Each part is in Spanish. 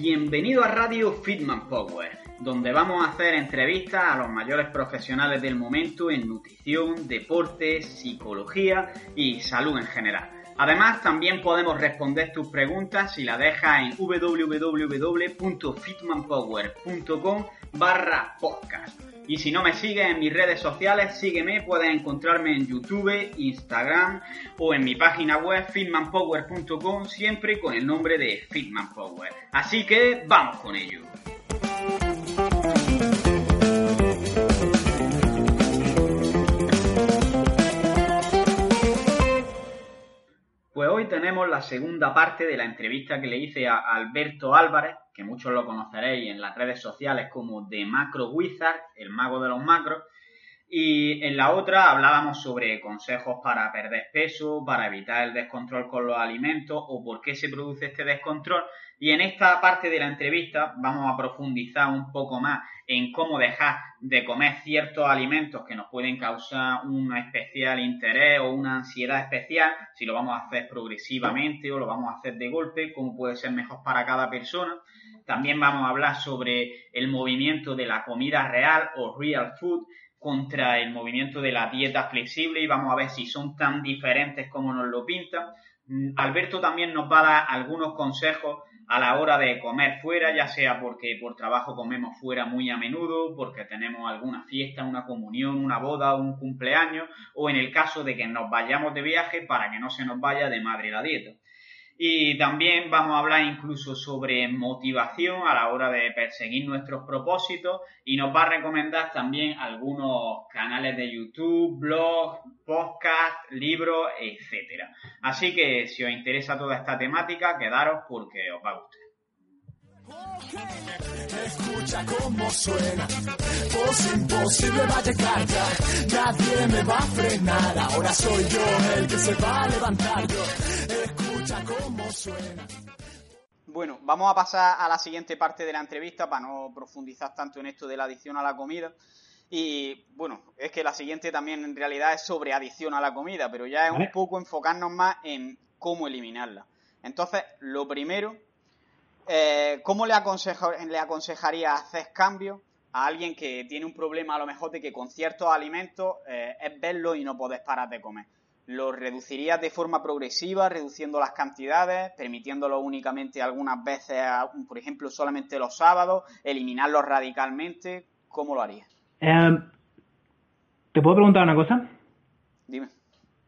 bienvenido a Radio Fitman Power, donde vamos a hacer entrevistas a los mayores profesionales del momento en nutrición, deporte, psicología y salud en general. Además, también podemos responder tus preguntas si la dejas en www.fitmanpower.com barra podcast. Y si no me sigues en mis redes sociales, sígueme, puedes encontrarme en YouTube, Instagram o en mi página web fitmanpower.com, siempre con el nombre de Fitman Power. Así que vamos con ello. Pues hoy tenemos la segunda parte de la entrevista que le hice a Alberto Álvarez, que muchos lo conoceréis en las redes sociales como The Macro Wizard, el mago de los macros. Y en la otra hablábamos sobre consejos para perder peso, para evitar el descontrol con los alimentos o por qué se produce este descontrol. Y en esta parte de la entrevista vamos a profundizar un poco más en cómo dejar de comer ciertos alimentos que nos pueden causar un especial interés o una ansiedad especial, si lo vamos a hacer progresivamente o lo vamos a hacer de golpe, cómo puede ser mejor para cada persona. También vamos a hablar sobre el movimiento de la comida real o real food contra el movimiento de la dieta flexible y vamos a ver si son tan diferentes como nos lo pintan. Mm, Alberto también nos va a dar algunos consejos a la hora de comer fuera, ya sea porque por trabajo comemos fuera muy a menudo, porque tenemos alguna fiesta, una comunión, una boda, un cumpleaños, o en el caso de que nos vayamos de viaje para que no se nos vaya de madre la dieta. Y también vamos a hablar incluso sobre motivación a la hora de perseguir nuestros propósitos. Y nos va a recomendar también algunos canales de YouTube, blogs, podcasts, libros, etcétera. Así que si os interesa toda esta temática, quedaros porque os va a gustar. Escucha cómo suena, imposible va a llegar nadie me va a frenar, ahora soy yo el que se va a levantar. Yo cómo suena. Bueno, vamos a pasar a la siguiente parte de la entrevista para no profundizar tanto en esto de la adicción a la comida. Y bueno, es que la siguiente también en realidad es sobre adicción a la comida, pero ya es un poco enfocarnos más en cómo eliminarla. Entonces, lo primero, eh, ¿cómo le, le aconsejaría hacer cambios a alguien que tiene un problema a lo mejor de que con ciertos alimentos eh, es verlo y no podés parar de comer? Lo reducirías de forma progresiva, reduciendo las cantidades, permitiéndolo únicamente algunas veces, por ejemplo, solamente los sábados, eliminarlos radicalmente. ¿Cómo lo harías? Em, ¿Te puedo preguntar una cosa? Dime.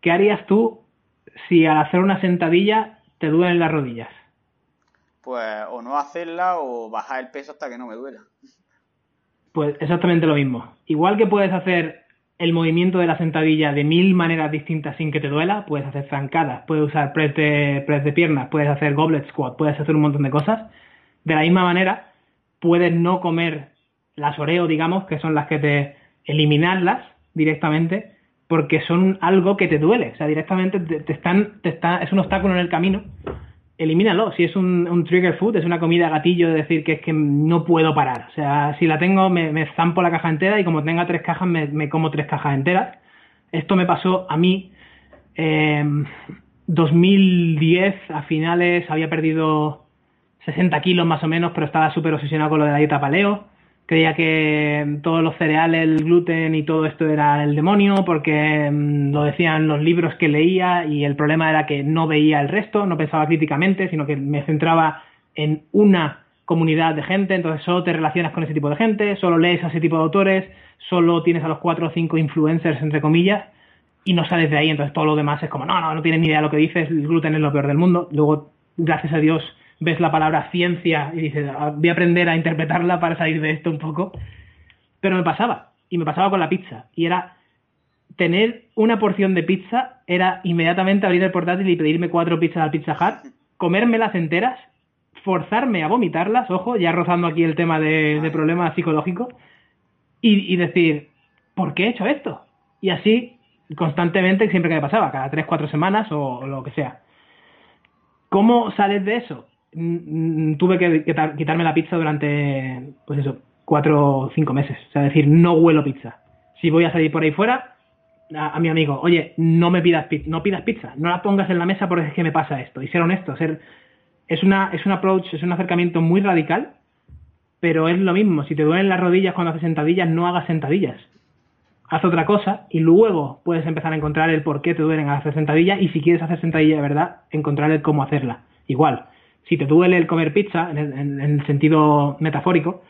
¿Qué harías tú si al hacer una sentadilla te duelen las rodillas? Pues o no hacerla o bajar el peso hasta que no me duela. Pues exactamente lo mismo. Igual que puedes hacer el movimiento de la sentadilla de mil maneras distintas sin que te duela. Puedes hacer zancadas, puedes usar press de, press de piernas, puedes hacer goblet squat, puedes hacer un montón de cosas. De la misma manera, puedes no comer las oreo, digamos, que son las que te eliminarlas directamente, porque son algo que te duele. O sea, directamente te, están, te está, es un obstáculo en el camino elimínalo. Si es un, trigger food, es una comida gatillo de decir que es que no puedo parar. O sea, si la tengo, me, zampo la caja entera y como tenga tres cajas, me, como tres cajas enteras. Esto me pasó a mí. Eh, 2010, a finales, había perdido 60 kilos más o menos, pero estaba súper obsesionado con lo de la dieta paleo creía que todos los cereales, el gluten y todo esto era el demonio porque mm, lo decían los libros que leía y el problema era que no veía el resto, no pensaba críticamente, sino que me centraba en una comunidad de gente, entonces solo te relacionas con ese tipo de gente, solo lees a ese tipo de autores, solo tienes a los cuatro o cinco influencers, entre comillas, y no sales de ahí, entonces todo lo demás es como, no, no, no tienes ni idea de lo que dices, el gluten es lo peor del mundo, luego, gracias a Dios, ves la palabra ciencia y dices, ah, voy a aprender a interpretarla para salir de esto un poco. Pero me pasaba, y me pasaba con la pizza, y era tener una porción de pizza, era inmediatamente abrir el portátil y pedirme cuatro pizzas al Pizza Hut, comérmelas enteras, forzarme a vomitarlas, ojo, ya rozando aquí el tema de, problemas psicológicos, y, y decir, ¿por qué he hecho esto? Y así constantemente, siempre que me pasaba, cada tres, cuatro semanas o lo que sea. ¿Cómo sales de eso? Mm, tuve que quitarme la pizza durante, pues eso, cuatro o cinco meses. O sea, decir, no huelo pizza. Si voy a salir por ahí fuera, a, mi amigo, oye, no me pidas pizza, no pidas pizza, no la pongas en la mesa porque es que me pasa esto. Y ser honesto, ser es una, es un approach, es un acercamiento muy radical, pero es lo mismo. Si te duelen las rodillas cuando haces sentadillas, no hagas sentadillas. Haz otra cosa y luego puedes empezar a encontrar el por qué te duelen al hacer sentadillas y si quieres hacer sentadilla de verdad, encontrar el cómo hacerla. Igual, si te duele el comer pizza, en el, en el sentido metafórico,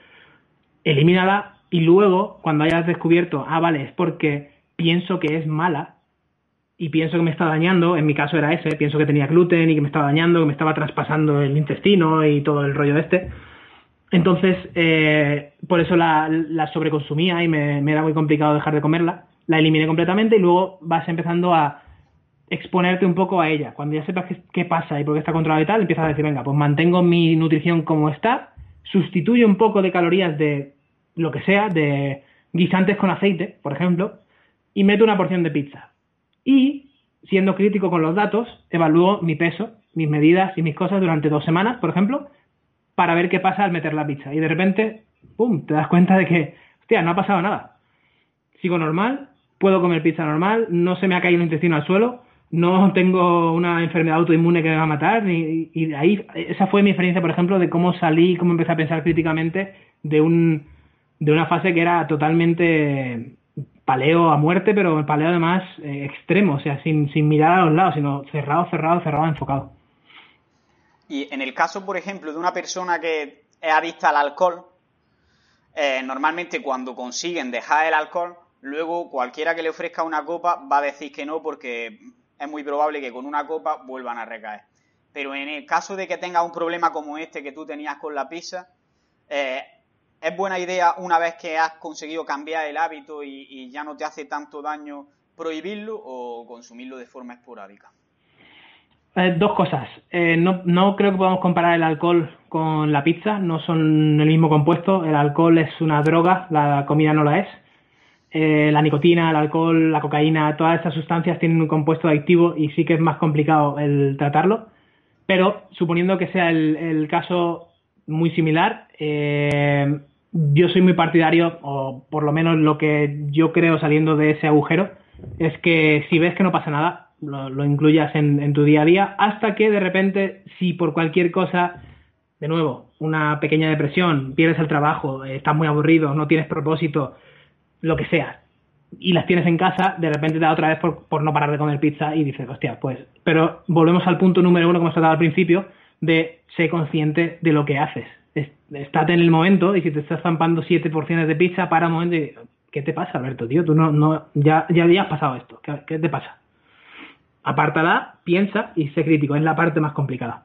elimínala y luego, cuando hayas descubierto, ah, vale, es porque pienso que es mala, y pienso que me está dañando, en mi caso era ese, pienso que tenía gluten y que me estaba dañando, que me estaba traspasando el intestino y todo el rollo este. Entonces, eh, por eso la, sobreconsumía y me, era muy complicado dejar de comerla. La eliminé completamente y luego vas empezando a exponerte un poco a ella. Cuando ya sepas qué, pasa y por qué está controlada y tal, empiezas a decir, venga, pues mantengo mi nutrición como está, sustituyo un poco de calorías de lo que sea, de guisantes con aceite, por ejemplo, y meto una porción de pizza y, siendo crítico con los datos, evalúo mi peso, mis medidas y mis cosas durante dos semanas, por ejemplo, para ver qué pasa al meter la pizza. Y de repente, ¡pum!, te das cuenta de que, hostia, no ha pasado nada. Sigo normal, puedo comer pizza normal, no se me ha caído el intestino al suelo, no tengo una enfermedad autoinmune que me va a matar, y, y ahí, esa fue mi experiencia, por ejemplo, de cómo salí, cómo empecé a pensar críticamente de un, de una fase que era totalmente paleo a muerte, pero paleo además eh, extremo, o sea, sin, sin mirar a los lados, sino cerrado, cerrado, cerrado, enfocado. Y en el caso, por ejemplo, de una persona que es adicta al alcohol, eh, normalmente cuando consiguen dejar el alcohol, luego cualquiera que le ofrezca una copa va a decir que no porque es muy probable que con una copa vuelvan a recaer. Pero en el caso de que tengas un problema como este que tú tenías con la pizza, eh, ¿Es buena idea una vez que has conseguido cambiar el hábito y, ya no te hace tanto daño prohibirlo o consumirlo de forma esporádica? Eh, dos cosas. Eh, no, creo que podamos comparar el alcohol con la pizza, no son el mismo compuesto. El alcohol es una droga, la comida no la es. Eh, la nicotina, el alcohol, la cocaína, todas esas sustancias tienen un compuesto adictivo y sí que es más complicado el tratarlo. Pero suponiendo que sea el, caso muy similar, yo soy muy partidario, o por lo menos lo que yo creo saliendo de ese agujero, es que si ves que no pasa nada, lo, incluyas en, tu día a día, hasta que de repente, si por cualquier cosa, de nuevo, una pequeña depresión, pierdes el trabajo, estás muy aburrido, no tienes propósito, lo que sea, y las tienes en casa, de repente te da otra vez por, por no parar de comer pizza y dices, hostia, pues, pero volvemos al punto número uno que hemos tratado al principio, de ser consciente de lo que haces estate en el momento y si te estás zampando siete porciones de pizza, para un momento y ¿qué te pasa, Alberto, tío? Tú no, no, ya, ya, has pasado esto. ¿Qué, te pasa? Apártala, piensa y sé crítico. Es la parte más complicada.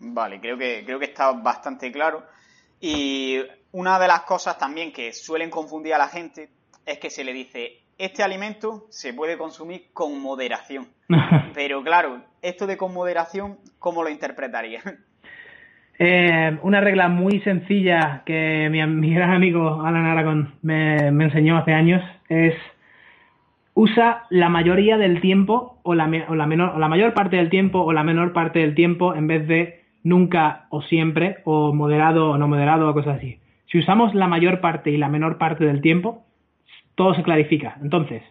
Vale, creo que, creo que está bastante claro. Y una de las cosas también que suelen confundir a la gente es que se le dice, este alimento se puede consumir con moderación. Pero claro, esto de con moderación, ¿cómo lo interpretaría? Eh, una regla muy sencilla que mi, gran amigo Alan Aragon me, enseñó hace años es usa la mayoría del tiempo o la, o la, menor, o la mayor parte del tiempo o la menor parte del tiempo en vez de nunca o siempre o moderado o no moderado o cosas así. Si usamos la mayor parte y la menor parte del tiempo, todo se clarifica. Entonces,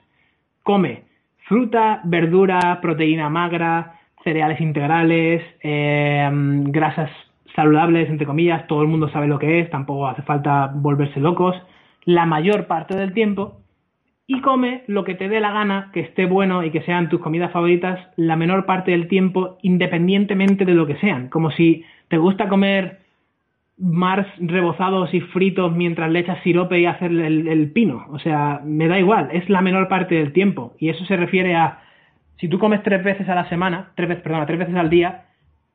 come fruta, verdura, proteína magra, cereales integrales, eh, grasas saludables, entre comillas, todo el mundo sabe lo que es, tampoco hace falta volverse locos, la mayor parte del tiempo y come lo que te dé la gana, que esté bueno y que sean tus comidas favoritas la menor parte del tiempo, independientemente de lo que sean. Como si te gusta comer mars rebozados y fritos mientras le echas sirope y hacer el, el, pino. O sea, me da igual, es la menor parte del tiempo. Y eso se refiere a si tú comes tres veces a la semana, tres veces, perdona, tres veces al día,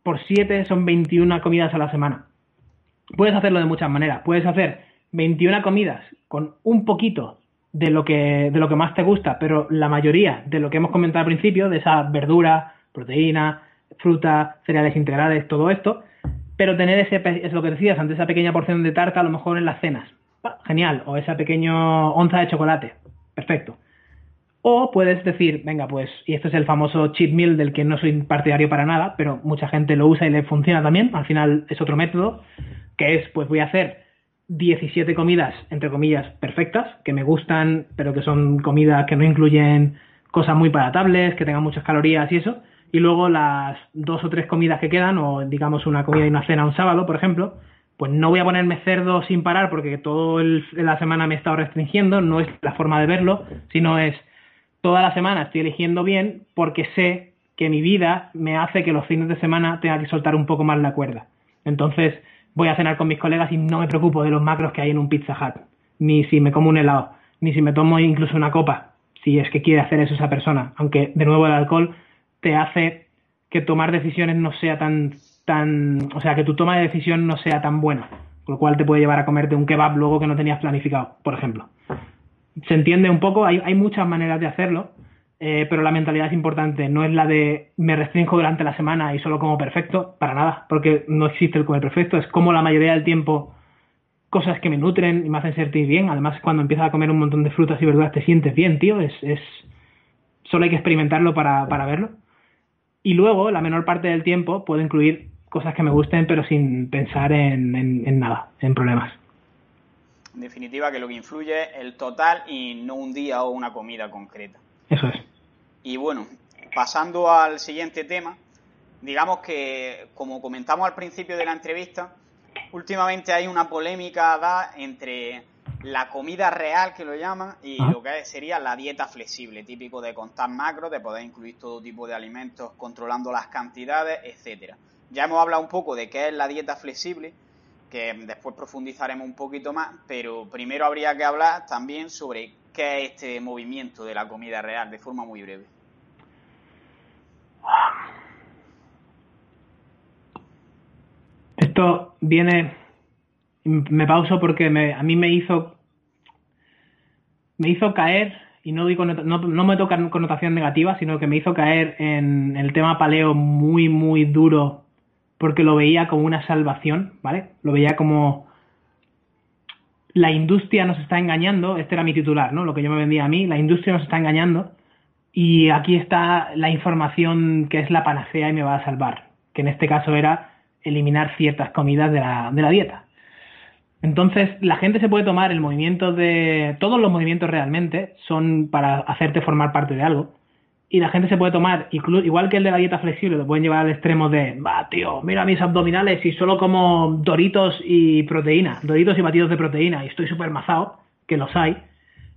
por 7 son 21 comidas a la semana. Puedes hacerlo de muchas maneras. Puedes hacer 21 comidas con un poquito de lo que, de lo que más te gusta, pero la mayoría de lo que hemos comentado al principio, de esa verdura, proteína, fruta, cereales integrales, todo esto, pero tener ese, es lo que decías antes, esa pequeña porción de tarta a lo mejor en las cenas. Genial. O esa pequeña onza de chocolate. Perfecto. O puedes decir, venga, pues, y este es el famoso cheat meal del que no soy partidario para nada, pero mucha gente lo usa y le funciona también. Al final es otro método, que es, pues voy a hacer 17 comidas, entre comillas, perfectas, que me gustan, pero que son comidas que no incluyen cosas muy palatables, que tengan muchas calorías y eso. y luego las dos o tres comidas que quedan, o digamos una comida y una cena un sábado, por ejemplo, pues no voy a ponerme cerdo sin parar porque toda la semana me he estado restringiendo, no es la forma de verlo, sino es toda la semana estoy eligiendo bien porque sé que mi vida me hace que los fines de semana tenga que soltar un poco más la cuerda. Entonces voy a cenar con mis colegas y no me preocupo de los macros que hay en un Pizza Hut, ni si me como un helado, ni si me tomo incluso una copa, si es que quiere hacer eso esa persona. Aunque de nuevo el alcohol te hace que tomar decisiones no sea tan tan, o sea, que tu toma de decisión no sea tan buena, con lo cual te puede llevar a comerte un kebab luego que no tenías planificado, por ejemplo. Se entiende un poco, hay, hay muchas maneras de hacerlo, eh, pero la mentalidad es importante, no es la de me restringo durante la semana y solo como perfecto, para nada, porque no existe el comer perfecto, es como la mayoría del tiempo cosas que me nutren y me hacen sentir bien, además cuando empiezas a comer un montón de frutas y verduras te sientes bien, tío, es, es... solo hay que experimentarlo para, para verlo. Y luego, la menor parte del tiempo, puedo incluir cosas que me gusten, pero sin pensar en, nada, en problemas. En definitiva, que lo que influye es el total y no un día o una comida concreta. Eso es. Y bueno, pasando al siguiente tema, digamos que, como comentamos al principio de la entrevista, últimamente hay una polémica da entre la comida real, que lo llaman, y lo que sería la dieta flexible, típico de contar macros, de poder incluir todo tipo de alimentos controlando las cantidades, etcétera. Ya hemos hablado un poco de qué es la dieta flexible, que después profundizaremos un poquito más, pero primero habría que hablar también sobre qué es este movimiento de la comida real, de forma muy breve. Esto viene, me pauso porque a mí me hizo, me hizo caer, y no, digo, no, no me toca connotación negativa, sino que me hizo caer en el tema paleo muy, muy duro porque lo veía como una salvación, ¿vale? Lo veía como la industria nos está engañando, este era mi titular, ¿no? Lo que yo me vendía a mí, la industria nos está engañando y aquí está la información que es la panacea y me va a salvar, que en este caso era eliminar ciertas comidas de la, de la dieta. Entonces, la gente se puede tomar el movimiento de... Todos los movimientos realmente son para hacerte formar parte de algo y la gente se puede tomar, igual que el de la dieta flexible, lo pueden llevar al extremo de, va, tío, mira mis abdominales y solo como doritos y proteína, doritos y batidos de proteína y estoy súper mazado, que los hay,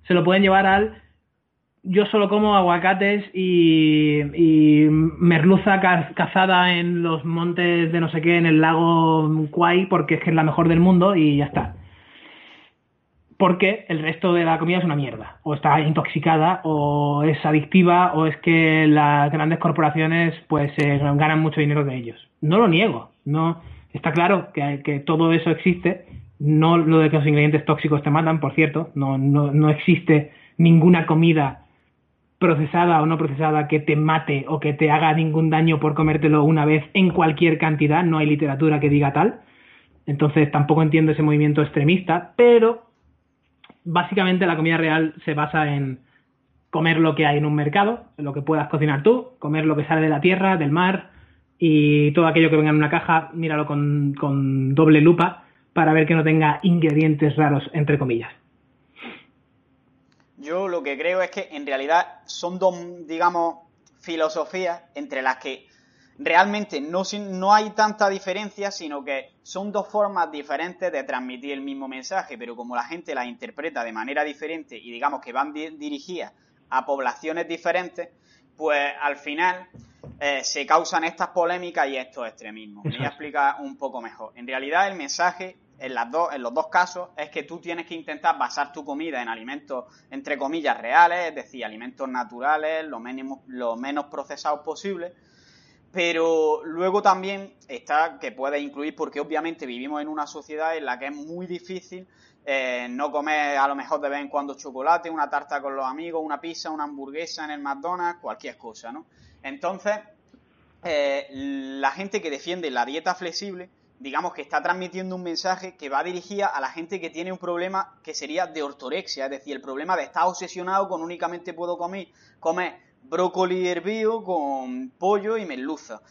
se lo pueden llevar al, yo solo como aguacates y, y merluza cazada en los montes de no sé qué, en el lago Kwai, porque es que es la mejor del mundo y ya está porque el resto de la comida es una mierda, o está intoxicada, o es adictiva, o es que las grandes corporaciones pues eh, ganan mucho dinero de ellos. No lo niego, no está claro que, que, todo eso existe, no lo de que los ingredientes tóxicos te matan, por cierto, no, no, no existe ninguna comida procesada o no procesada que te mate o que te haga ningún daño por comértelo una vez en cualquier cantidad, no hay literatura que diga tal. Entonces tampoco entiendo ese movimiento extremista, pero básicamente la comida real se basa en comer lo que hay en un mercado, lo que puedas cocinar tú, comer lo que sale de la tierra, del mar y todo aquello que venga en una caja, míralo con, con doble lupa para ver que no tenga ingredientes raros, entre comillas. Yo lo que creo es que en realidad son dos, digamos, filosofías entre las que realmente no, no hay tanta diferencia, sino que son dos formas diferentes de transmitir el mismo mensaje, pero como la gente las interpreta de manera diferente y digamos que van dirigidas a poblaciones diferentes, pues al final eh, se causan estas polémicas y estos extremismos. Me voy a explicar un poco mejor. En realidad el mensaje en, las dos, en los dos casos es que tú tienes que intentar basar tu comida en alimentos, entre comillas, reales, es decir, alimentos naturales, lo, lo menos procesados posible, pero luego también está que puede incluir, porque obviamente vivimos en una sociedad en la que es muy difícil eh, no comer a lo mejor de vez en cuando chocolate, una tarta con los amigos, una pizza, una hamburguesa en el McDonald's, cualquier cosa, ¿no? Entonces, eh, la gente que defiende la dieta flexible, digamos que está transmitiendo un mensaje que va dirigida a la gente que tiene un problema que sería de ortorexia, es decir, el problema de estar obsesionado con únicamente puedo comer, comer brócoli hervido con pollo y merluza.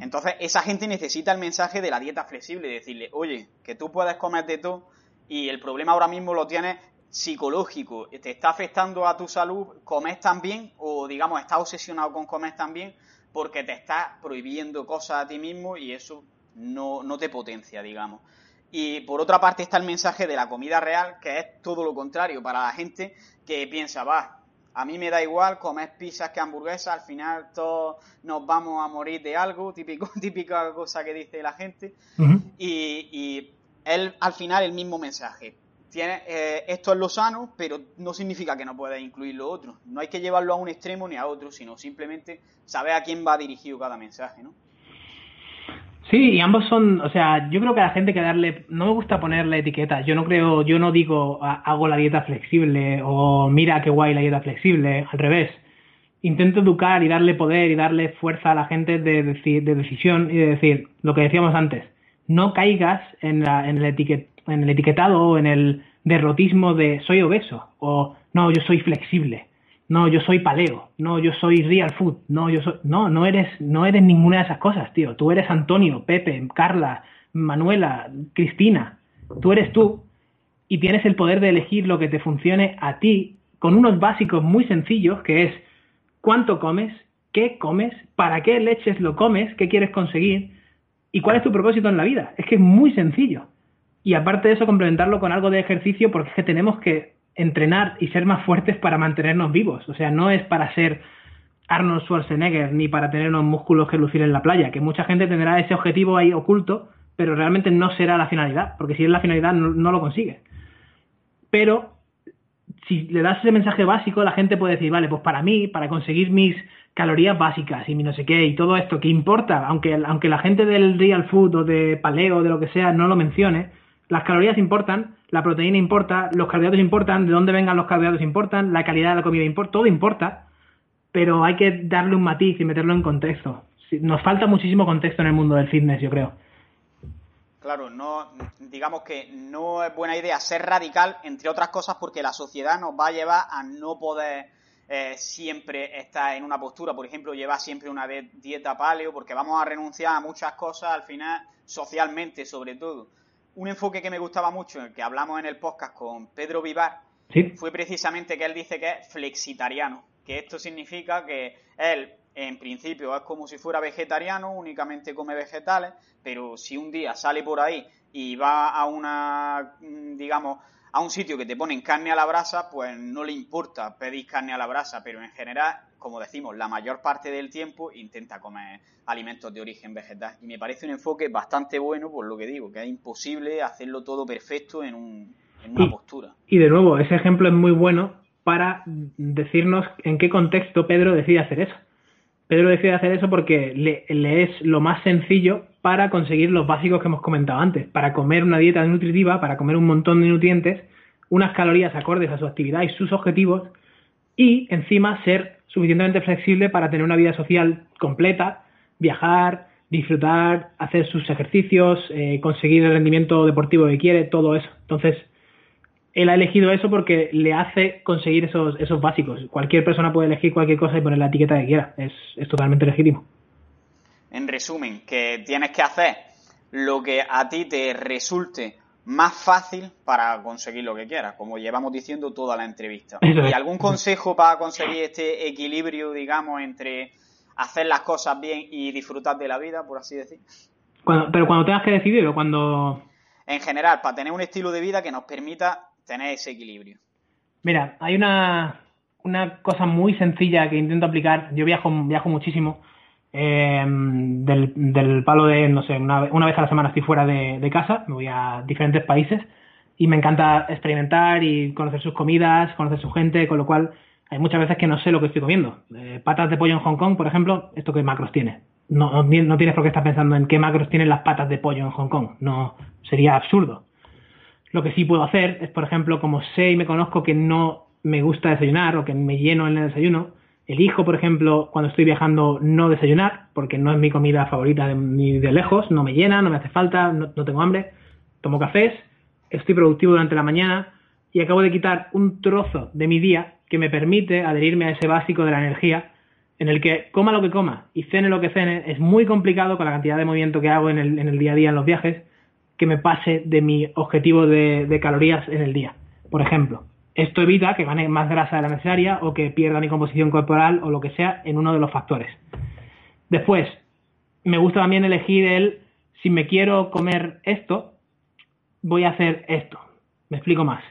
Entonces, esa gente necesita el mensaje de la dieta flexible, decirle, oye, que tú puedes comer de todo y el problema ahora mismo lo tienes psicológico, te está afectando a tu salud, comes también o digamos, estás obsesionado con comer también, porque te estás prohibiendo cosas a ti mismo y eso no, no te potencia, digamos. Y por otra parte está el mensaje de la comida real, que es todo lo contrario para la gente que piensa, va, a mí me da igual comer pizzas que hamburguesas, al final todos nos vamos a morir de algo, típico, típica cosa que dice la gente. y, y él al final el mismo mensaje. Tiene, eh, esto es lo sano, pero no significa que no puedas incluir lo otro. No hay que llevarlo a un extremo ni a otro, sino simplemente saber a quién va dirigido cada mensaje, ¿no? Sí, y ambos son, o sea, yo creo que a la gente que darle, no me gusta ponerle etiquetas, yo no creo, yo no digo hago la dieta flexible o mira qué guay la dieta flexible, al revés. Intento educar y darle poder y darle fuerza a la gente de, de decisión y de decir lo que decíamos antes, no caigas en, la, en, el etiquet, en el etiquetado o en el derrotismo de soy obeso o no, yo soy flexible no, yo soy paleo, no, yo soy real food, no, yo soy, no, no eres, no eres ninguna de esas cosas, tío. Tú eres Antonio, Pepe, Carla, Manuela, Cristina. Tú eres tú y tienes el poder de elegir lo que te funcione a ti con unos básicos muy sencillos que es cuánto comes, qué comes, para qué leches lo comes, qué quieres conseguir y cuál es tu propósito en la vida. Es que es muy sencillo. Y aparte de eso, complementarlo con algo de ejercicio porque es que tenemos que entrenar y ser más fuertes para mantenernos vivos. O sea, no es para ser Arnold Schwarzenegger ni para tener unos músculos que lucir en la playa, que mucha gente tendrá ese objetivo ahí oculto, pero realmente no será la finalidad, porque si es la finalidad no, lo consigue. Pero si le das ese mensaje básico, la gente puede decir, vale, pues para mí, para conseguir mis calorías básicas y mi no sé qué y todo esto que importa, aunque, aunque la gente del real food o de paleo o de lo que sea no lo mencione, las calorías importan, la proteína importa, los carbohidratos importan, de dónde vengan los carbohidratos importan, la calidad de la comida importa, todo importa, pero hay que darle un matiz y meterlo en contexto. Nos falta muchísimo contexto en el mundo del fitness, yo creo. Claro, no, digamos que no es buena idea ser radical, entre otras cosas, porque la sociedad nos va a llevar a no poder eh, siempre estar en una postura, por ejemplo, llevar siempre una dieta paleo, porque vamos a renunciar a muchas cosas al final, socialmente sobre todo un enfoque que me gustaba mucho, en el que hablamos en el podcast con Pedro Vivar, fue precisamente que él dice que es flexitariano, que esto significa que él, en principio, es como si fuera vegetariano, únicamente come vegetales, pero si un día sale por ahí y va a una, mm, digamos, a un sitio que te ponen carne a la brasa, pues no le importa pedir carne a la brasa, pero en general, como decimos, la mayor parte del tiempo intenta comer alimentos de origen vegetal. Y me parece un enfoque bastante bueno, por lo que digo, que es imposible hacerlo todo perfecto en, un, en una postura. Y de nuevo, ese ejemplo es muy bueno para decirnos en qué contexto Pedro decide hacer eso. Pedro decide hacer eso porque le, le, es lo más sencillo para conseguir los básicos que hemos comentado antes, para comer una dieta nutritiva, para comer un montón de nutrientes, unas calorías acordes a su actividad y sus objetivos, y encima ser suficientemente flexible para tener una vida social completa, viajar, disfrutar, hacer sus ejercicios, eh, conseguir el rendimiento deportivo que quiere, todo eso. Entonces, él ha elegido eso porque le hace conseguir esos, esos básicos. Cualquier persona puede elegir cualquier cosa y poner la etiqueta que quiera. Es, es totalmente legítimo. En resumen, que tienes que hacer lo que a ti te resulte más fácil para conseguir lo que quieras, como llevamos diciendo toda la entrevista. ¿Y algún consejo para conseguir este equilibrio, digamos, entre hacer las cosas bien y disfrutar de la vida, por así decir? pero cuando tengas que decidirlo, cuando... En general, para tener un estilo de vida que nos permita tener ese equilibrio? Mira, hay una, una cosa muy sencilla que intento aplicar. Yo viajo, viajo muchísimo. Eh, del, del, palo de, no sé, una, una, vez a la semana estoy fuera de, casa, me voy a diferentes países y me encanta experimentar y conocer sus comidas, conocer su gente, con lo cual hay muchas veces que no sé lo que estoy comiendo. Eh, patas de pollo en Hong Kong, por ejemplo, ¿esto qué macros tiene? No, no, no, tienes por qué estar pensando en qué macros tienen las patas de pollo en Hong Kong. No, sería absurdo. Lo que sí puedo hacer es, por ejemplo, como sé y me conozco que no me gusta desayunar o que me lleno en el desayuno, elijo, por ejemplo, cuando estoy viajando no desayunar, porque no es mi comida favorita ni de lejos, no me llena, no me hace falta, no, tengo hambre, tomo cafés, estoy productivo durante la mañana y acabo de quitar un trozo de mi día que me permite adherirme a ese básico de la energía en el que coma lo que coma y cene lo que cene, es muy complicado con la cantidad de movimiento que hago en el día a día en los viajes, que me pase de mi objetivo de, calorías en el día. Por ejemplo, esto evita que gane más grasa de la necesaria o que pierda mi composición corporal o lo que sea en uno de los factores. Después, me gusta también elegir el, si me quiero comer esto, voy a hacer esto. Me explico más.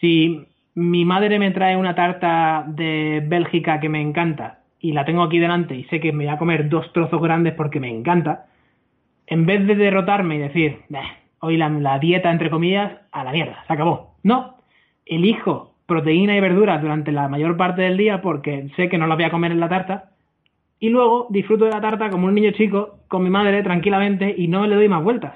Si mi madre me trae una tarta de Bélgica que me encanta y la tengo aquí delante y sé que me voy a comer dos trozos grandes porque me encanta, en vez de derrotarme y decir, hoy la, dieta, entre comillas, a la mierda, se acabó. No, elijo proteína y verduras durante la mayor parte del día porque sé que no las voy a comer en la tarta. Y luego disfruto de la tarta como un niño chico con mi madre tranquilamente y no le doy más vueltas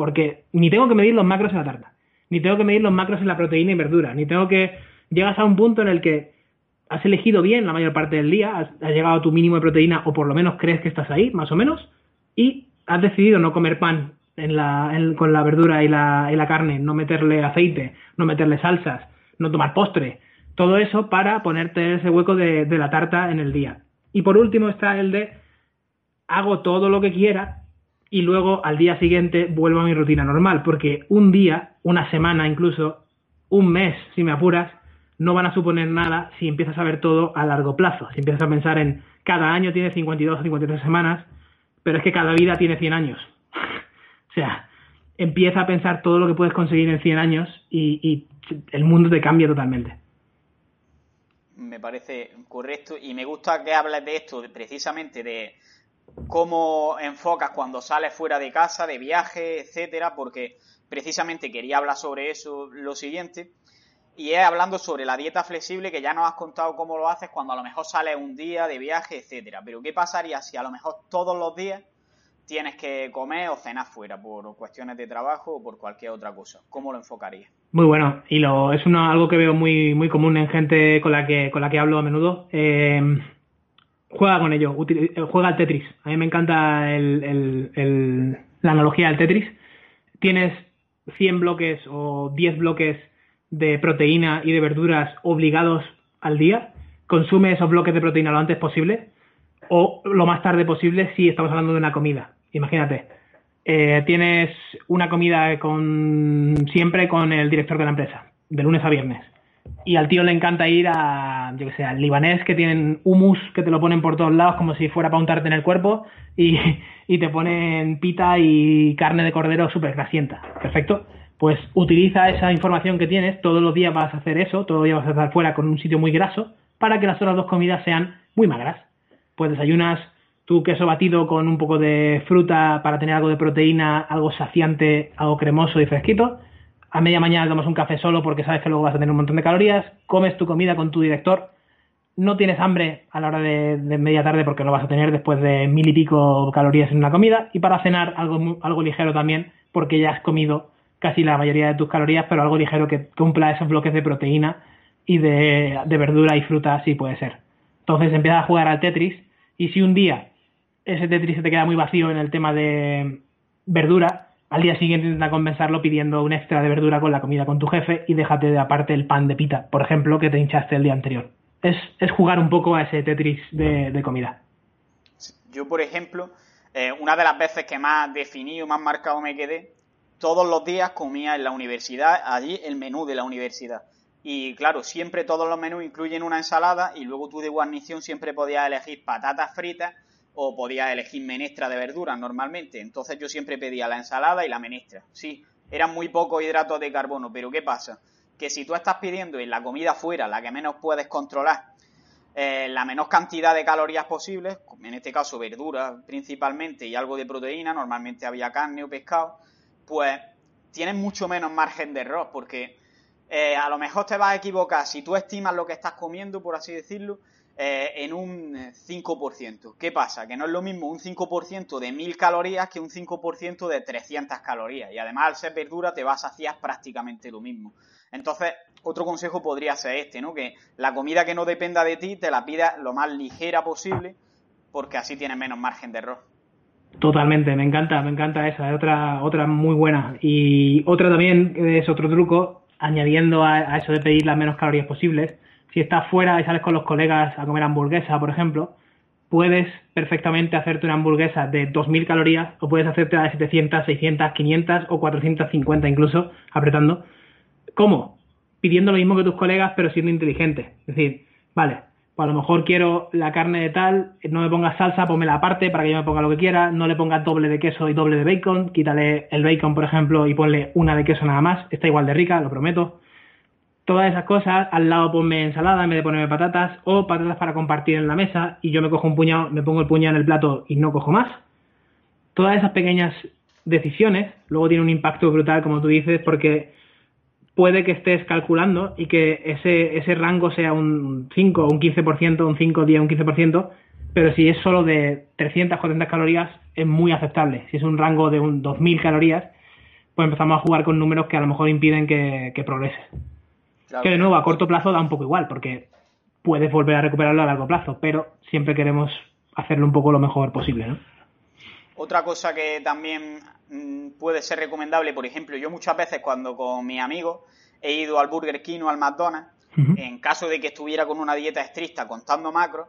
porque ni tengo que medir los macros en la tarta, ni tengo que medir los macros en la proteína y verdura, ni tengo que llegas a un punto en el que has elegido bien la mayor parte del día, has, llegado a tu mínimo de proteína o por lo menos crees que estás ahí, más o menos, y has decidido no comer pan con la verdura y la, carne, no meterle aceite, no meterle salsas, no tomar postre, todo eso para ponerte ese hueco de, de la tarta en el día. Y por último está el de hago todo lo que quiera y luego al día siguiente vuelvo a mi rutina normal, porque un día, una semana incluso, un mes, si me apuras, no van a suponer nada si empiezas a ver todo a largo plazo, si empiezas a pensar en cada año tiene 52 o 53 semanas, pero es que cada vida tiene 100 años. O sea, empieza a pensar todo lo que puedes conseguir en 100 años y, el mundo te cambia totalmente. Me parece correcto y me gusta que hables de esto, precisamente de cómo enfocas cuando sales fuera de casa, de viaje, etcétera, porque precisamente quería hablar sobre eso lo siguiente y es hablando sobre la dieta flexible que ya nos has contado cómo lo haces cuando a lo mejor sales un día de viaje, etcétera. Pero ¿qué pasaría si a lo mejor todos los días tienes que comer o cenar fuera por cuestiones de trabajo o por cualquier otra cosa? ¿Cómo lo enfocarías? Muy bueno, y lo, es algo que veo muy, muy común en gente con la que, con la que hablo a menudo. Eh, juega con ello, eh, juega al Tetris. A mí me encanta la analogía del Tetris. Tienes 100 bloques o 10 bloques de proteína y de verduras obligados al día, consume esos bloques de proteína lo antes posible o lo más tarde posible si estamos hablando de una comida. Imagínate, eh, tienes una comida siempre con el director de la empresa, de lunes a viernes. Y al tío le encanta ir a, yo sé, al libanés que tienen humus que te lo ponen por todos lados como si fuera para untarte en el cuerpo y, y te ponen pita y carne de cordero súper grasienta. Perfecto pues utiliza esa información que tienes, todos los días vas a hacer eso, todos los días vas a estar fuera con un sitio muy graso, para que las otras dos comidas sean muy magras. Pues desayunas tu queso batido con un poco de fruta para tener algo de proteína, algo saciante, algo cremoso y fresquito. A media mañana tomas un café solo porque sabes que luego vas a tener un montón de calorías. Comes tu comida con tu director. No tienes hambre a la hora de, media tarde porque lo vas a tener después de mil y pico calorías en una comida. Y para cenar algo, algo ligero también porque ya has comido casi la mayoría de tus calorías, pero algo ligero que cumpla esos bloques de proteína y de, verdura y fruta, sí puede ser. Entonces empiezas a jugar al Tetris y si un día ese Tetris se te queda muy vacío en el tema de verdura, al día siguiente intenta compensarlo pidiendo un extra de verdura con la comida con tu jefe y déjate de aparte el pan de pita, por ejemplo, que te hinchaste el día anterior. Es, jugar un poco a ese Tetris de, comida. Yo, por ejemplo, eh, una de las veces que más definido, más marcado me quedé, todos los días comía en la universidad, allí el menú de la universidad. Y claro, siempre todos los menús incluyen una ensalada y luego tú de guarnición siempre podías elegir patatas fritas o podías elegir menestra de verduras normalmente. Entonces yo siempre pedía la ensalada y la menestra. Sí, eran muy pocos hidratos de carbono, pero ¿qué pasa? Que si tú estás pidiendo en la comida fuera, la que menos puedes controlar, eh, la menos cantidad de calorías posibles, en este caso verduras principalmente y algo de proteína, normalmente había carne o pescado, pues tienes mucho menos margen de error, porque eh, a lo mejor te vas a equivocar si tú estimas lo que estás comiendo, por así decirlo, eh, en un 5%. ¿Qué pasa? Que no es lo mismo un 5% de 1000 calorías que un 5% de 300 calorías. Y además, al ser verdura, te vas a prácticamente lo mismo. Entonces, otro consejo podría ser este, ¿no? Que la comida que no dependa de ti te la pidas lo más ligera posible, porque así tienes menos margen de error. Totalmente, me encanta, me encanta esa, es otra, otra muy buena. Y otra también es otro truco, añadiendo a, eso de pedir las menos calorías posibles. Si estás fuera y sales con los colegas a comer hamburguesa, por ejemplo, puedes perfectamente hacerte una hamburguesa de 2.000 calorías o puedes hacerte la de 700, 600, 500 o 450 incluso, apretando. ¿Cómo? Pidiendo lo mismo que tus colegas, pero siendo inteligente. Es decir, vale, Pues a lo mejor quiero la carne de tal, no me pongas salsa, ponme la parte para que yo me ponga lo que quiera, no le pongas doble de queso y doble de bacon, quítale el bacon, por ejemplo, y ponle una de queso nada más, está igual de rica, lo prometo. Todas esas cosas, al lado ponme ensalada en vez de ponerme patatas, o patatas para compartir en la mesa, y yo me cojo un puñado, me pongo el puñado en el plato y no cojo más. Todas esas pequeñas decisiones luego tienen un impacto brutal, como tú dices, porque puede que estés calculando y que ese, ese rango sea un 5 o un 15%, un 5, 10, un 15%, pero si es solo de 300, 400 calorías es muy aceptable. Si es un rango de un 2000 calorías, pues empezamos a jugar con números que a lo mejor impiden que, que progrese. Que de nuevo a corto plazo da un poco igual, porque puedes volver a recuperarlo a largo plazo, pero siempre queremos hacerlo un poco lo mejor posible, ¿no? Otra cosa que también mm, puede ser recomendable, por ejemplo, yo muchas veces cuando con mis amigos he ido al Burger King o al McDonald's, en caso de que estuviera con una dieta estricta contando macros,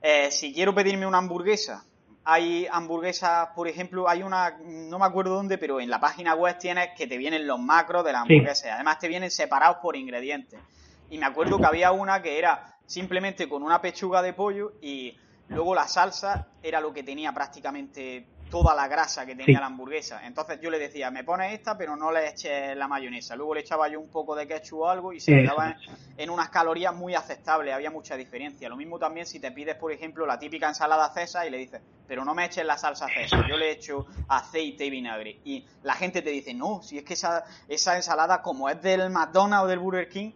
eh, si quiero pedirme una hamburguesa, hay hamburguesas, por ejemplo, hay una, no me acuerdo dónde, pero en la página web tienes que te vienen los macros de la hamburguesa. Además te vienen separados por ingredientes. Y me acuerdo que había una que era simplemente con una pechuga de pollo y luego la salsa era lo que tenía prácticamente toda la grasa que tenía la hamburguesa. Entonces yo le decía, me pones esta, pero no le eches la mayonesa. Luego le echaba yo un poco de ketchup o algo y se quedaba en, unas calorías muy aceptables, había mucha diferencia. Lo mismo también si te pides, por ejemplo, la típica ensalada César y le dices, pero no me eches la salsa César, yo le echo aceite y vinagre. Y la gente te dice, no, si es que esa, esa ensalada, como es del McDonald's o del Burger King,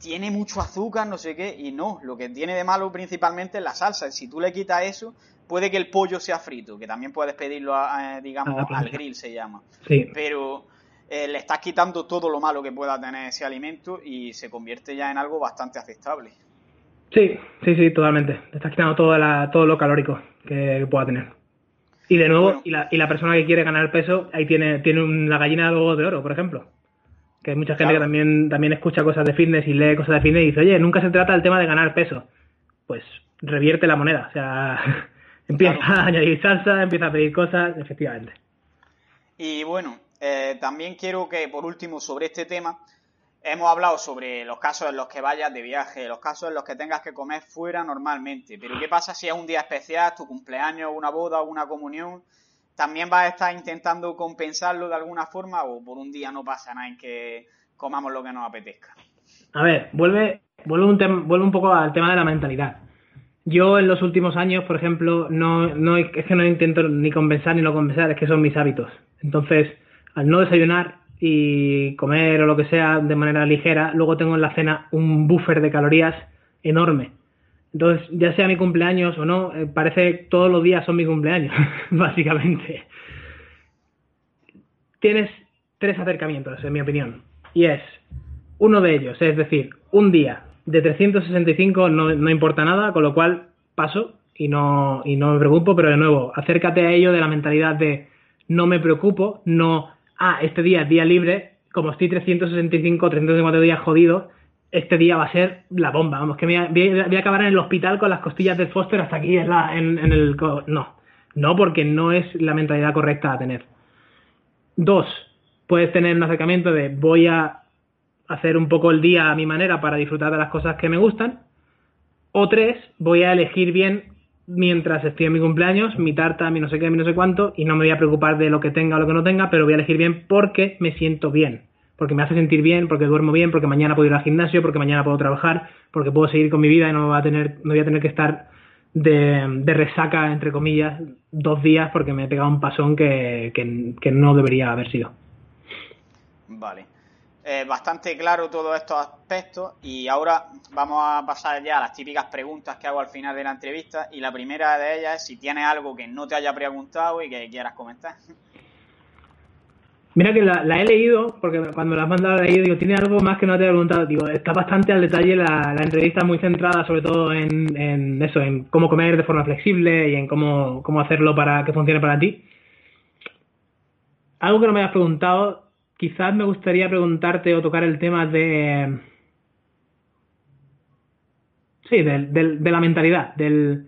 tiene mucho azúcar, no sé qué, y no, lo que tiene de malo principalmente es la salsa. Si tú le quitas eso, puede que el pollo sea frito, que también puedes pedirlo, digamos, al grill se llama. Pero eh, le estás quitando todo lo malo que pueda tener ese alimento y se convierte ya en algo bastante aceptable. Sí, sí, sí, totalmente. Le estás quitando todo, todo lo calórico que, pueda tener. Y de nuevo, y, la, y la persona que quiere ganar peso, ahí tiene, tiene una gallina de de oro, por ejemplo. Que hay mucha gente que también, también escucha cosas de fitness y lee cosas de fitness y dice, oye, nunca se trata del tema de ganar peso. Pues revierte la moneda. O sea, Empieza a añadir salsa, empieza a pedir cosas, efectivamente. Y bueno, eh, también quiero que por último sobre este tema, hemos hablado sobre los casos en los que vayas de viaje, los casos en los que tengas que comer fuera normalmente, pero ¿qué pasa si es un día especial, tu cumpleaños, una boda, una comunión? ¿También vas a estar intentando compensarlo de alguna forma o por un día no pasa nada en que comamos lo que nos apetezca? A ver, vuelve, vuelve, un, vuelve un poco al tema de la mentalidad. Yo en los últimos años, por ejemplo, no, no es que no intento ni compensar ni no compensar, es que son mis hábitos. Entonces, al no desayunar y comer o lo que sea de manera ligera, luego tengo en la cena un buffer de calorías enorme. Entonces, ya sea mi cumpleaños o no, eh, parece que todos los días son mi cumpleaños, básicamente. Tienes tres acercamientos, en mi opinión. Y es, uno de ellos, es decir, un día de 365 no, no importa nada, con lo cual paso y no, y no me preocupo, pero de nuevo, acércate a ello de la mentalidad de no me preocupo, no, ah, este día es día libre, como estoy 365, 354 días jodido, este día va a ser la bomba, vamos, que a, voy a acabar en el hospital con las costillas del Foster hasta aquí en, la, en, en el... No, no, porque no es la mentalidad correcta a tener. Dos, puedes tener un acercamiento de voy a hacer un poco el día a mi manera para disfrutar de las cosas que me gustan. O tres, voy a elegir bien mientras estoy en mi cumpleaños, mi tarta, mi no sé qué, mi no sé cuánto, y no me voy a preocupar de lo que tenga o lo que no tenga, pero voy a elegir bien porque me siento bien, porque me hace sentir bien, porque duermo bien, porque mañana puedo ir al gimnasio, porque mañana puedo trabajar, porque puedo seguir con mi vida y no, voy a tener que estar de, resaca, entre comillas, dos días porque me he pegado un pasón que no debería haber sido. Vale. Eh, bastante claro todos estos aspectos y ahora vamos a pasar ya a las típicas preguntas que hago al final de la entrevista y la primera de ellas es si tienes algo que no te haya preguntado y que quieras comentar. Mira que la, he leído, porque cuando la has mandado la he leído, digo, tiene algo más que no te haya preguntado. Digo, está bastante al detalle la, entrevista, muy centrada sobre todo en, eso, en cómo comer de forma flexible y en cómo, cómo hacerlo para que funcione para ti. Algo que no me hayas preguntado, quizás me gustaría preguntarte o tocar el tema de... Sí, de, la mentalidad, del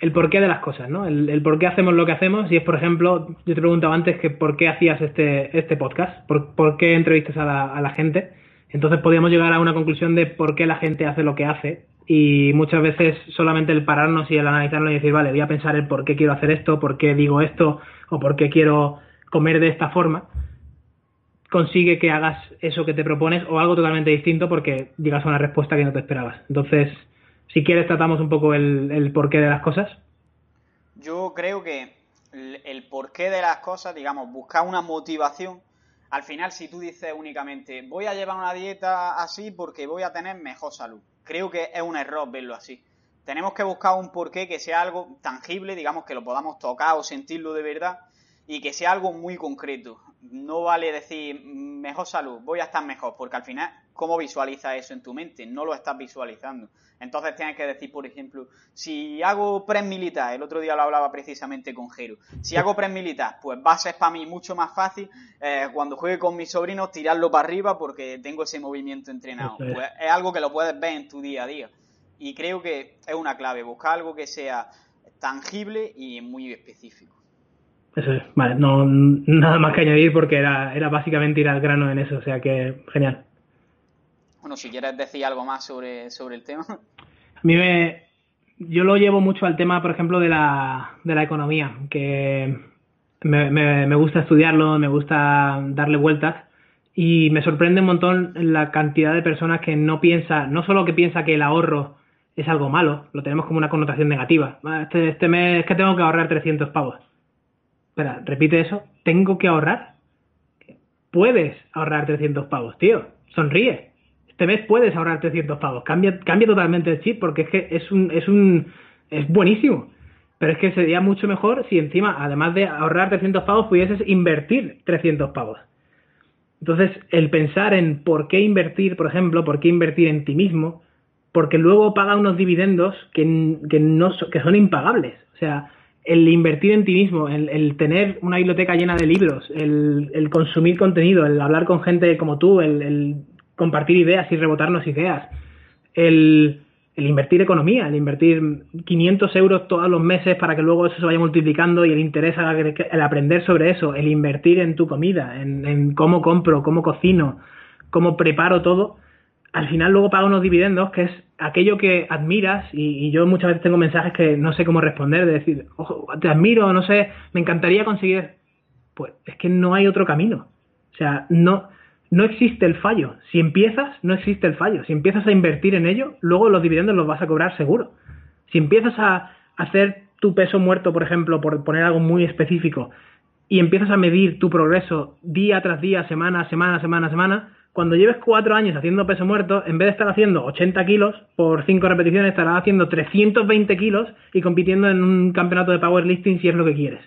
el porqué de las cosas, ¿no? El, por qué hacemos lo que hacemos. Y es, por ejemplo, yo te preguntaba antes que por qué hacías este, este podcast, por, qué entrevistas a la, a la gente. Entonces podíamos llegar a una conclusión de por qué la gente hace lo que hace y muchas veces solamente el pararnos y el analizarlo y decir, vale, voy a pensar el por qué quiero hacer esto, por qué digo esto o por qué quiero comer de esta forma, consigue que hagas eso que te propones o algo totalmente distinto porque llegas a una respuesta que no te esperabas. Entonces, si quieres, tratamos un poco el, el porqué de las cosas. Yo creo que el porqué de las cosas, digamos, buscar una motivación. Al final, si tú dices únicamente, voy a llevar una dieta así porque voy a tener mejor salud, creo que es un error verlo así. Tenemos que buscar un porqué que sea algo tangible, digamos, que lo podamos tocar o sentirlo de verdad y que sea algo muy concreto. No vale decir mejor salud, voy a estar mejor, porque al final, ¿cómo visualizas eso en tu mente? No lo estás visualizando. Entonces tienes que decir, por ejemplo, si hago press militar, el otro día lo hablaba precisamente con Jero, si hago press militar, pues va a ser para mí mucho más fácil eh, cuando juegue con mis sobrinos tirarlo para arriba porque tengo ese movimiento entrenado. Pues es algo que lo puedes ver en tu día a día. Y creo que es una clave, buscar algo que sea tangible y muy específico. Eso es, vale, no, nada más que añadir porque era, era básicamente ir al grano en eso, o sea que genial. Bueno, si quieres decir algo más sobre, sobre el tema. A mí me, yo lo llevo mucho al tema, por ejemplo, de la, de la economía, que me, me, gusta estudiarlo, me gusta darle vueltas y me sorprende un montón la cantidad de personas que no piensa, no solo que piensa que el ahorro es algo malo, lo tenemos como una connotación negativa. Ah, este, este mes es que tengo que ahorrar 300 pavos. Espera, repite eso. ¿Tengo que ahorrar? Puedes ahorrar 300 pavos, tío. Sonríe este mes puedes ahorrar 300 pavos. Cambia, cambia totalmente el chip porque es que es un, es un, es buenísimo. Pero es que sería mucho mejor si encima, además de ahorrar 300 pavos, pudieses invertir 300 pavos. Entonces, el pensar en por qué invertir, por ejemplo, por qué invertir en ti mismo, porque luego paga unos dividendos que, que, no, que son impagables. O sea, el invertir en ti mismo, el, tener una biblioteca llena de libros, el, consumir contenido, el hablar con gente como tú, el, compartir ideas y rebotarnos ideas. El, invertir economía, el invertir 500 euros todos los meses para que luego eso se vaya multiplicando y el interés, el aprender sobre eso, el invertir en tu comida, en, cómo compro, cómo cocino, cómo preparo todo, al final luego paga unos dividendos que es aquello que admiras y, yo muchas veces tengo mensajes que no sé cómo responder, de decir, ojo, te admiro, no sé, me encantaría conseguir, pues es que no hay otro camino. O sea, no, no existe el fallo. Si empiezas, no existe el fallo. Si empiezas a invertir en ello, luego los dividendos los vas a cobrar seguro. Si empiezas a hacer tu peso muerto, por ejemplo, por poner algo muy específico, y empiezas a medir tu progreso día tras día, semana, semana, semana, semana, cuando lleves cuatro años haciendo peso muerto, en vez de estar haciendo 80 kilos por cinco repeticiones, estarás haciendo 320 kilos y compitiendo en un campeonato de powerlifting si es lo que quieres.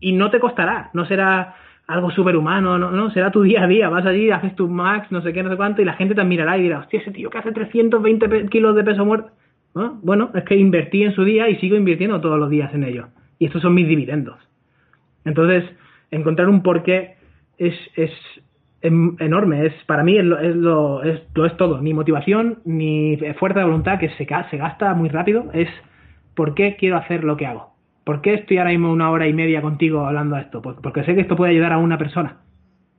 Y no te costará, no será algo superhumano, no, no, será tu día a día, vas allí, haces tu max, no sé qué, no sé cuánto, y la gente te admirará y dirá, hostia, ese tío que hace 320 kilos de peso muerto. Bueno, es que invertí en su día y sigo invirtiendo todos los días en ello. Y estos son mis dividendos. Entonces, encontrar un porqué es, es enorme. Es, para mí es lo, es todo. Ni motivación, ni fuerza de voluntad que se, se gasta muy rápido. Es por qué quiero hacer lo que hago. ¿Por qué estoy ahora mismo una hora y media contigo hablando de esto? Pues porque sé que esto puede ayudar a una persona.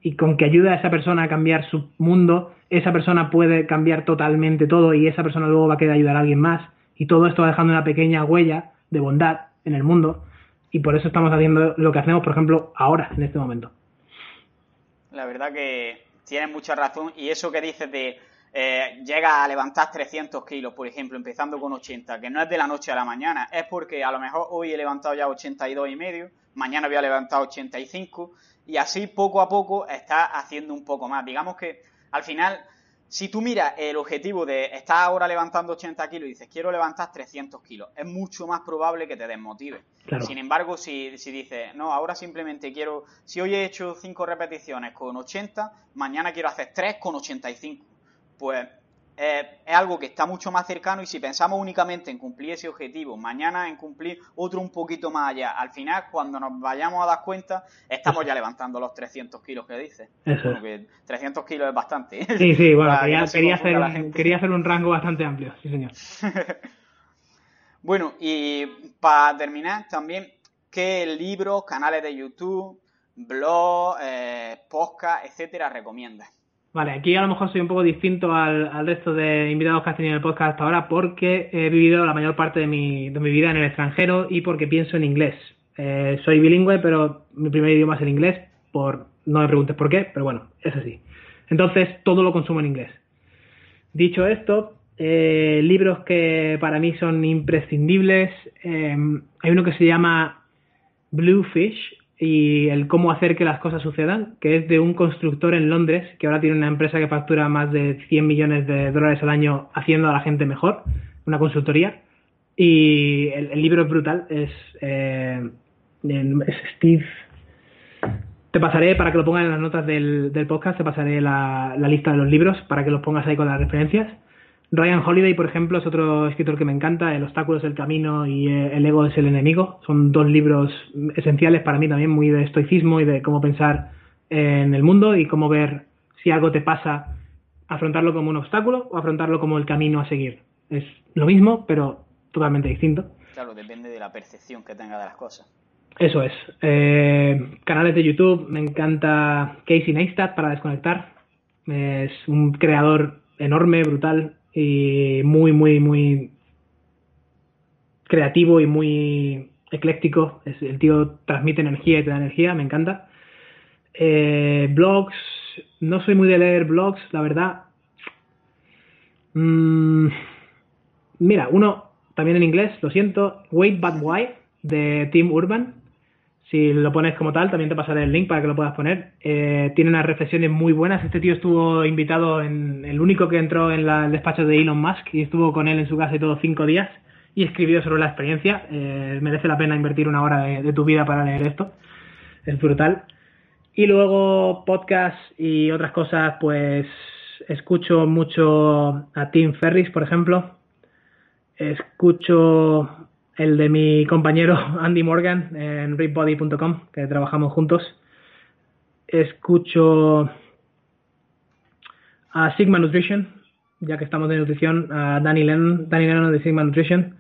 Y con que ayude a esa persona a cambiar su mundo, esa persona puede cambiar totalmente todo y esa persona luego va a querer ayudar a alguien más. Y todo esto va dejando una pequeña huella de bondad en el mundo. Y por eso estamos haciendo lo que hacemos, por ejemplo, ahora, en este momento. La verdad que tienes mucha razón. Y eso que dices de eh, llega a levantar 300 kilos, por ejemplo, empezando con 80, que no es de la noche a la mañana, es porque a lo mejor hoy he levantado ya 82 y medio, mañana voy a levantar 85 y así poco a poco está haciendo un poco más. Digamos que al final, si tú miras el objetivo de estar ahora levantando 80 kilos y dices quiero levantar 300 kilos, es mucho más probable que te desmotive. Sin embargo, si, si dices, no, ahora simplemente quiero, si hoy he hecho 5 repeticiones con 80, mañana quiero hacer 3 con 85 pues eh, es algo que está mucho más cercano y si pensamos únicamente en cumplir ese objetivo, mañana en cumplir otro un poquito más allá, al final cuando nos vayamos a dar cuenta, estamos ya levantando los 300 kilos que dices. Eso. 300 kilos es bastante. Sí, sí, bueno, quería, hacer un, quería hacer un rango bastante amplio, sí señor. bueno, y para terminar también, ¿qué libros, canales de YouTube, blog, eh, podcast, etcétera recomiendas? Vale, aquí a lo mejor soy un poco distinto al, resto de invitados que has tenido en el podcast hasta ahora porque he vivido la mayor parte de mi, de mi vida en el extranjero y porque pienso en inglés. Eh, soy bilingüe, pero mi primer idioma es el inglés, por no me preguntes por qué, pero bueno, es así. Entonces, todo lo consumo en inglés. Dicho esto, eh, libros que para mí son imprescindibles, eh, hay uno que se llama Bluefish, y el cómo hacer que las cosas sucedan, que es de un constructor en Londres, que ahora tiene una empresa que factura más de 100 millones de dólares al año haciendo a la gente mejor, una consultoría. Y el, libro es brutal, es, eh, es, Steve. Te pasaré, para que lo pongan en las notas del, podcast, te pasaré la, la lista de los libros para que los pongas ahí con las referencias. Ryan Holiday, por ejemplo, es otro escritor que me encanta, El obstáculo es el camino y eh, El ego es el enemigo. Son dos libros esenciales para mí también, muy de estoicismo y de cómo pensar en el mundo y cómo ver si algo te pasa, afrontarlo como un obstáculo o afrontarlo como el camino a seguir. Es lo mismo, pero totalmente distinto. Claro, depende de la percepción que tenga de las cosas. Eso es. Eh, canales de YouTube, me encanta Casey Neistat para desconectar. Es un creador enorme, brutal, y muy, muy, muy creativo y muy ecléctico. Es, el tío transmite energía y te da energía, me encanta. Eh, blogs, no soy muy de leer blogs, la verdad. Mm, mira, uno también en inglés, lo siento, Wait But Why, de Tim Urban. Si lo pones como tal, también te pasaré el link para que lo puedas poner. Eh, tiene unas reflexiones muy buenas. Este tío estuvo invitado en el único que entró en el despacho de Elon Musk y estuvo con él en su casa y todo cinco días y escribió sobre la experiencia. Eh, merece la pena invertir una hora de, tu vida para leer esto. Es brutal. Y luego podcast y otras cosas, pues escucho mucho a Tim Ferris, por ejemplo. Escucho el de mi compañero Andy Morgan en readbody.com, que trabajamos juntos. Escucho a Sigma Nutrition, ya que estamos de nutrición, a Danny Lennon, Danny Lennon de Sigma Nutrition.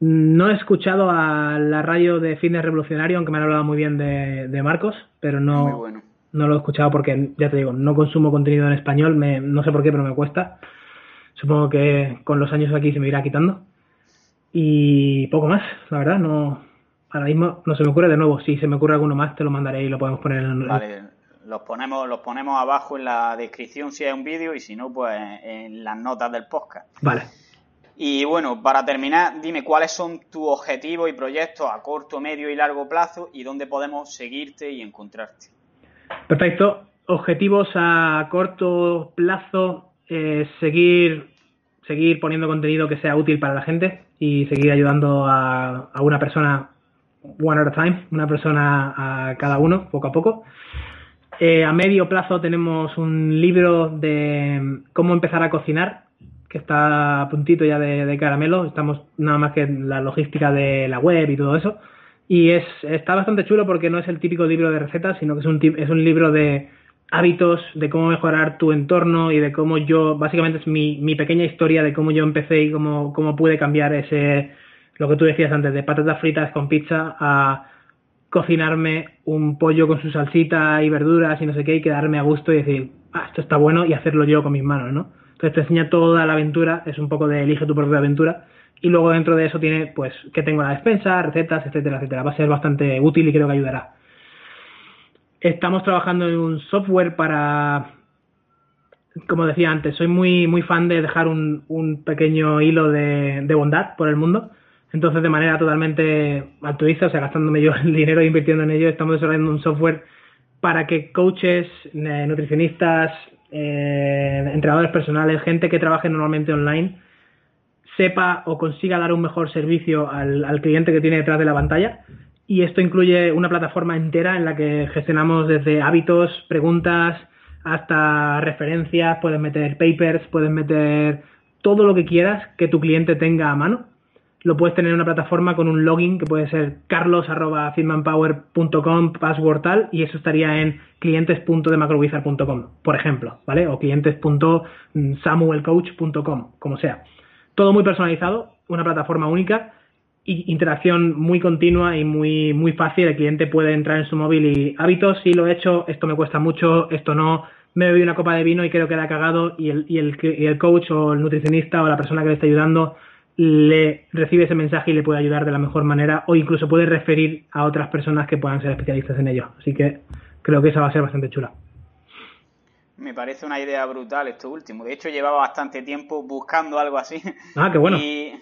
No he escuchado a la radio de Fitness Revolucionario, aunque me han hablado muy bien de, Marcos, pero no, no lo he escuchado porque, ya te digo, no consumo contenido en español, me, no sé por qué, pero me cuesta. Supongo que con los años aquí se me irá quitando. Y poco más, la verdad, no. Ahora mismo no se me ocurre de nuevo. Si se me ocurre alguno más, te lo mandaré y lo podemos poner en el. Vale, los ponemos, los ponemos abajo en la descripción si hay un vídeo y si no, pues en las notas del podcast. Vale. Y bueno, para terminar, dime cuáles son tus objetivos y proyectos a corto, medio y largo plazo y dónde podemos seguirte y encontrarte. Perfecto. Objetivos a corto plazo, eh, seguir, seguir poniendo contenido que sea útil para la gente y seguir ayudando a, una persona one at a time, una persona a cada uno, poco a poco. Eh, a medio plazo tenemos un libro de cómo empezar a cocinar, que está a puntito ya de, caramelo. Estamos nada más que en la logística de la web y todo eso. Y es, está bastante chulo porque no es el típico libro de recetas, sino que es un, es un libro de hábitos, de cómo mejorar tu entorno y de cómo yo, básicamente es mi, mi pequeña historia de cómo yo empecé y cómo, cómo pude cambiar ese, lo que tú decías antes, de patatas fritas con pizza a cocinarme un pollo con su salsita y verduras y no sé qué y quedarme a gusto y decir, ah, esto está bueno y hacerlo yo con mis manos, ¿no? Entonces te enseña toda la aventura, es un poco de elige tu propia aventura y luego dentro de eso tiene, pues, que tengo la despensa, recetas, etcétera, etcétera. Va a ser bastante útil y creo que ayudará. Estamos trabajando en un software para, como decía antes, soy muy, muy fan de dejar un, un pequeño hilo de, bondad por el mundo. Entonces, de manera totalmente altruista, o sea, gastándome yo el dinero e invirtiendo en ello, estamos desarrollando un software para que coaches, eh, nutricionistas, eh, entrenadores personales, gente que trabaje normalmente online, sepa o consiga dar un mejor servicio al, al cliente que tiene detrás de la pantalla y esto incluye una plataforma entera en la que gestionamos desde hábitos, preguntas, hasta referencias, puedes meter papers, puedes meter todo lo que quieras que tu cliente tenga a mano. Lo puedes tener en una plataforma con un login que puede ser carlos.fitmanpower.com, password tal, y eso estaría en clientes.demacrowizard.com, por ejemplo, ¿vale? O clientes.samuelcoach.com, como sea. Todo muy personalizado, una plataforma única interacción muy continua y muy, muy fácil. El cliente puede entrar en su móvil y hábitos, sí lo he hecho, esto me cuesta mucho, esto no, me bebido una copa de vino y creo que ha cagado y el, y, el, y el coach o el nutricionista o la persona que le está ayudando le recibe ese mensaje y le puede ayudar de la mejor manera o incluso puede referir a otras personas que puedan ser especialistas en ello. Así que creo que esa va a ser bastante chula. Me parece una idea brutal esto último. De hecho, llevaba bastante tiempo buscando algo así. Ah, qué bueno. Y,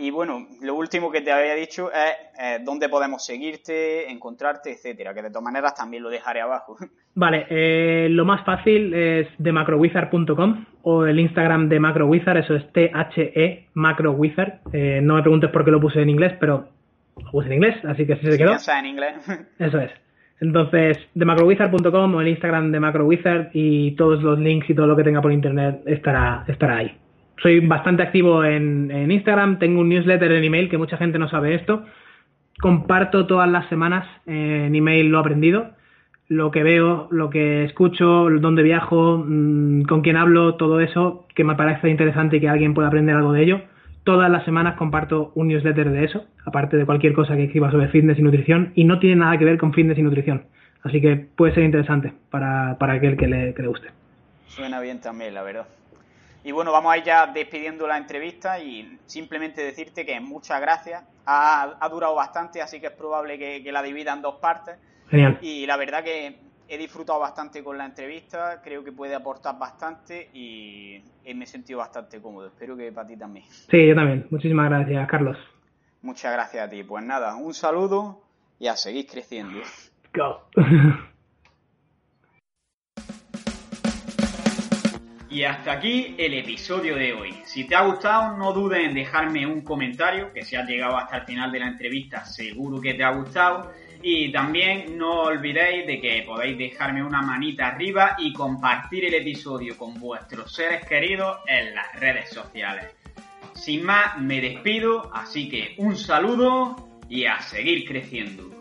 y bueno, lo último que te había dicho es eh, dónde podemos seguirte, encontrarte, etcétera, que de todas maneras también lo dejaré abajo. Vale, eh, lo más fácil es de macrowizard.com o el Instagram de macrowizard, eso es T-H-E macrowizard. Eh, no me preguntes por qué lo puse en inglés, pero lo puse en inglés, así que así se quedó. en inglés. Eso es. Entonces, de macrowizard.com o el Instagram de macrowizard y todos los links y todo lo que tenga por internet estará, estará ahí soy bastante activo en, Instagram, tengo un newsletter en email que mucha gente no sabe esto. Comparto todas las semanas en email lo aprendido, lo que veo, lo que escucho, dónde viajo, mm, con quién hablo, todo eso que me parece interesante y que alguien pueda aprender algo de ello. Todas las semanas comparto un newsletter de eso, aparte de cualquier cosa que escriba sobre fitness y nutrición, y no tiene nada que ver con fitness y nutrición. Así que puede ser interesante para, para aquel que le, que le guste. Suena bien también, la verdad. Y bueno, vamos a ir ya despidiendo la entrevista y simplemente decirte que muchas gracias. Ha, durado bastante, así que es probable que, la divida en dos partes. Genial. Y la verdad que he disfrutado bastante con la entrevista, creo que puede aportar bastante y, me he sentido bastante cómodo. Espero que para ti también. Sí, yo también. Muchísimas gracias, Carlos. Muchas gracias a ti. Pues nada, un saludo y a seguir creciendo. Go. Y hasta aquí el episodio de hoy. Si te ha gustado, no dudes en dejarme un comentario, que si has llegado hasta el final de la entrevista, seguro que te ha gustado. Y también no olvidéis de que podéis dejarme una manita arriba y compartir el episodio con vuestros seres queridos en las redes sociales. Sin más, me despido, así que un saludo y a seguir creciendo.